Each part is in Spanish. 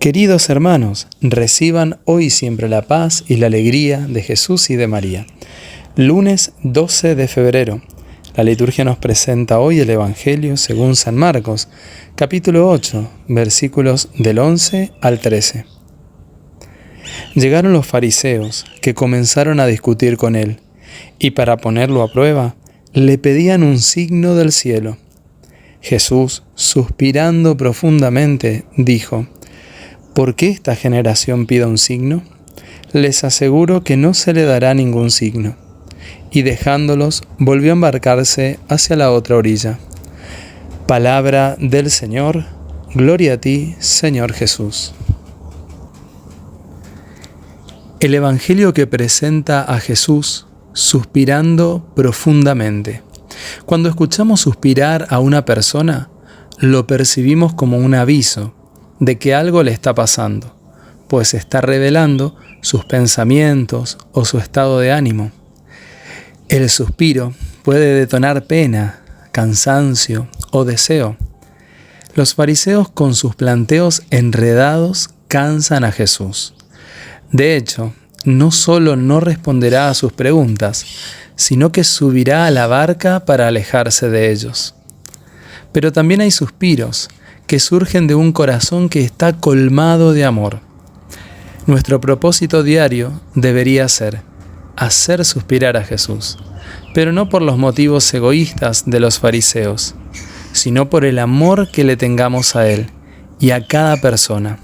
Queridos hermanos, reciban hoy siempre la paz y la alegría de Jesús y de María. Lunes 12 de febrero. La liturgia nos presenta hoy el Evangelio según San Marcos, capítulo 8, versículos del 11 al 13. Llegaron los fariseos, que comenzaron a discutir con él, y para ponerlo a prueba, le pedían un signo del cielo. Jesús, suspirando profundamente, dijo, ¿Por qué esta generación pide un signo? Les aseguro que no se le dará ningún signo. Y dejándolos, volvió a embarcarse hacia la otra orilla. Palabra del Señor, gloria a ti, Señor Jesús. El Evangelio que presenta a Jesús suspirando profundamente. Cuando escuchamos suspirar a una persona, lo percibimos como un aviso de que algo le está pasando, pues está revelando sus pensamientos o su estado de ánimo. El suspiro puede detonar pena, cansancio o deseo. Los fariseos con sus planteos enredados cansan a Jesús. De hecho, no solo no responderá a sus preguntas, sino que subirá a la barca para alejarse de ellos. Pero también hay suspiros que surgen de un corazón que está colmado de amor. Nuestro propósito diario debería ser hacer suspirar a Jesús, pero no por los motivos egoístas de los fariseos, sino por el amor que le tengamos a Él y a cada persona.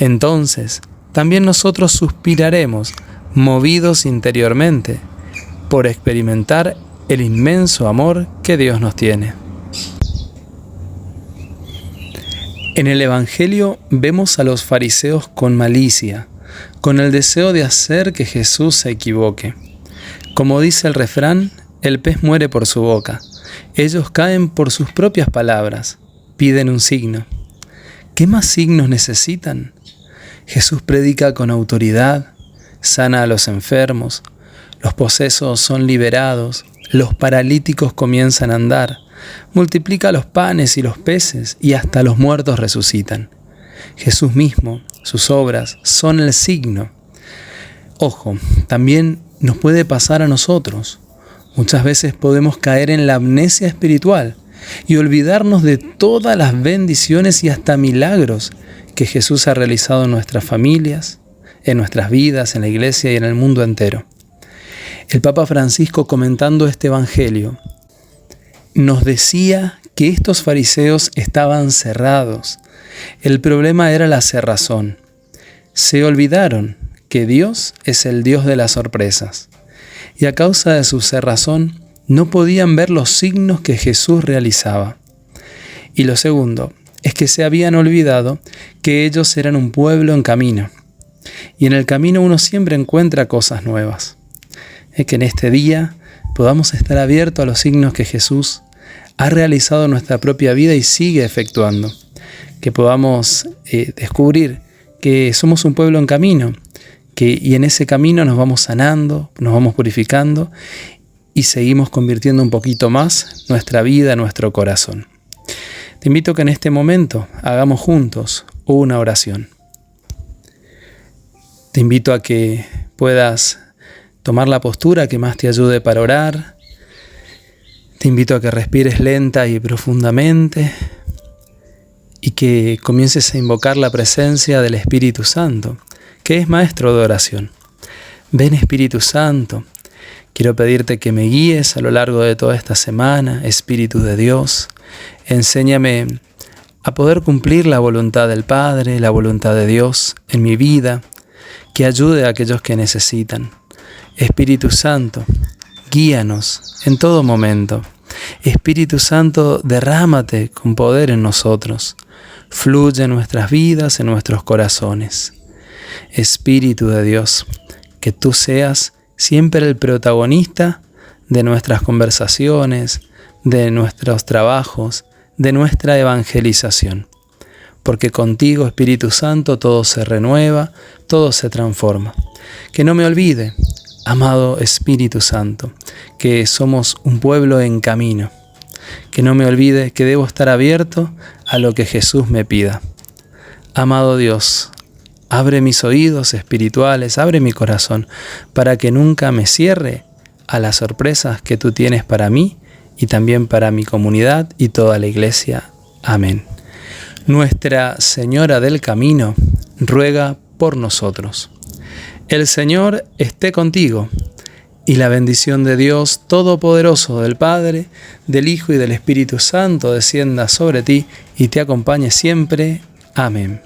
Entonces, también nosotros suspiraremos, movidos interiormente, por experimentar el inmenso amor que Dios nos tiene. En el Evangelio vemos a los fariseos con malicia, con el deseo de hacer que Jesús se equivoque. Como dice el refrán, el pez muere por su boca. Ellos caen por sus propias palabras, piden un signo. ¿Qué más signos necesitan? Jesús predica con autoridad, sana a los enfermos, los posesos son liberados, los paralíticos comienzan a andar, multiplica los panes y los peces y hasta los muertos resucitan. Jesús mismo, sus obras, son el signo. Ojo, también nos puede pasar a nosotros. Muchas veces podemos caer en la amnesia espiritual y olvidarnos de todas las bendiciones y hasta milagros que Jesús ha realizado en nuestras familias, en nuestras vidas, en la iglesia y en el mundo entero. El Papa Francisco comentando este Evangelio nos decía que estos fariseos estaban cerrados. El problema era la cerrazón. Se olvidaron que Dios es el Dios de las sorpresas. Y a causa de su cerrazón no podían ver los signos que Jesús realizaba. Y lo segundo es que se habían olvidado que ellos eran un pueblo en camino. Y en el camino uno siempre encuentra cosas nuevas. Es que en este día podamos estar abiertos a los signos que Jesús ha realizado en nuestra propia vida y sigue efectuando. Que podamos eh, descubrir que somos un pueblo en camino, que, y en ese camino nos vamos sanando, nos vamos purificando y seguimos convirtiendo un poquito más nuestra vida, nuestro corazón. Te invito a que en este momento hagamos juntos una oración. Te invito a que puedas tomar la postura que más te ayude para orar. Te invito a que respires lenta y profundamente y que comiences a invocar la presencia del Espíritu Santo, que es maestro de oración. Ven Espíritu Santo, quiero pedirte que me guíes a lo largo de toda esta semana, Espíritu de Dios. Enséñame a poder cumplir la voluntad del Padre, la voluntad de Dios en mi vida, que ayude a aquellos que necesitan. Espíritu Santo, guíanos en todo momento. Espíritu Santo, derrámate con poder en nosotros. Fluye en nuestras vidas, en nuestros corazones. Espíritu de Dios, que tú seas siempre el protagonista de nuestras conversaciones, de nuestros trabajos, de nuestra evangelización. Porque contigo, Espíritu Santo, todo se renueva, todo se transforma. Que no me olvide amado Espíritu Santo, que somos un pueblo en camino, que no me olvide que debo estar abierto a lo que Jesús me pida. Amado Dios, abre mis oídos espirituales, abre mi corazón, para que nunca me cierre a las sorpresas que tú tienes para mí y también para mi comunidad y toda la iglesia. Amén. Nuestra Señora del Camino ruega por nosotros. El Señor esté contigo y la bendición de Dios Todopoderoso, del Padre, del Hijo y del Espíritu Santo descienda sobre ti y te acompañe siempre. Amén.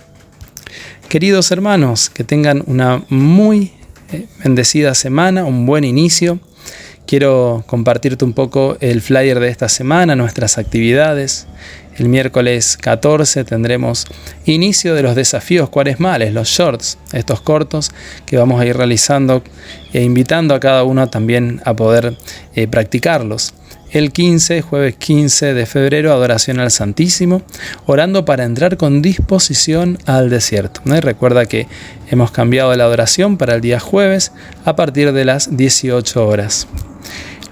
Queridos hermanos, que tengan una muy eh, bendecida semana, un buen inicio. Quiero compartirte un poco el flyer de esta semana, nuestras actividades. El miércoles 14 tendremos inicio de los desafíos cuaresmales, los shorts, estos cortos que vamos a ir realizando e invitando a cada uno también a poder eh, practicarlos. El 15, jueves 15 de febrero, adoración al Santísimo, orando para entrar con disposición al desierto. recuerda que hemos cambiado la adoración para el día jueves a partir de las 18 horas.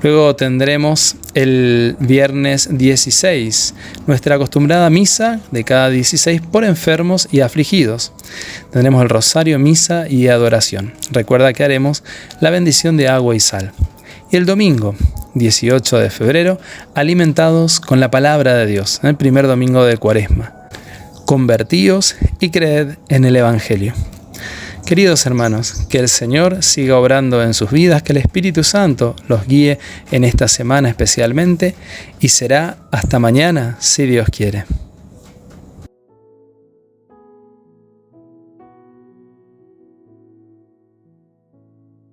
Luego tendremos el viernes 16, nuestra acostumbrada misa de cada 16 por enfermos y afligidos. Tendremos el rosario, misa y adoración. Recuerda que haremos la bendición de agua y sal. Y el domingo 18 de febrero, alimentados con la palabra de Dios, el primer domingo de Cuaresma. Convertíos y creed en el Evangelio. Queridos hermanos, que el Señor siga obrando en sus vidas, que el Espíritu Santo los guíe en esta semana especialmente y será hasta mañana si Dios quiere.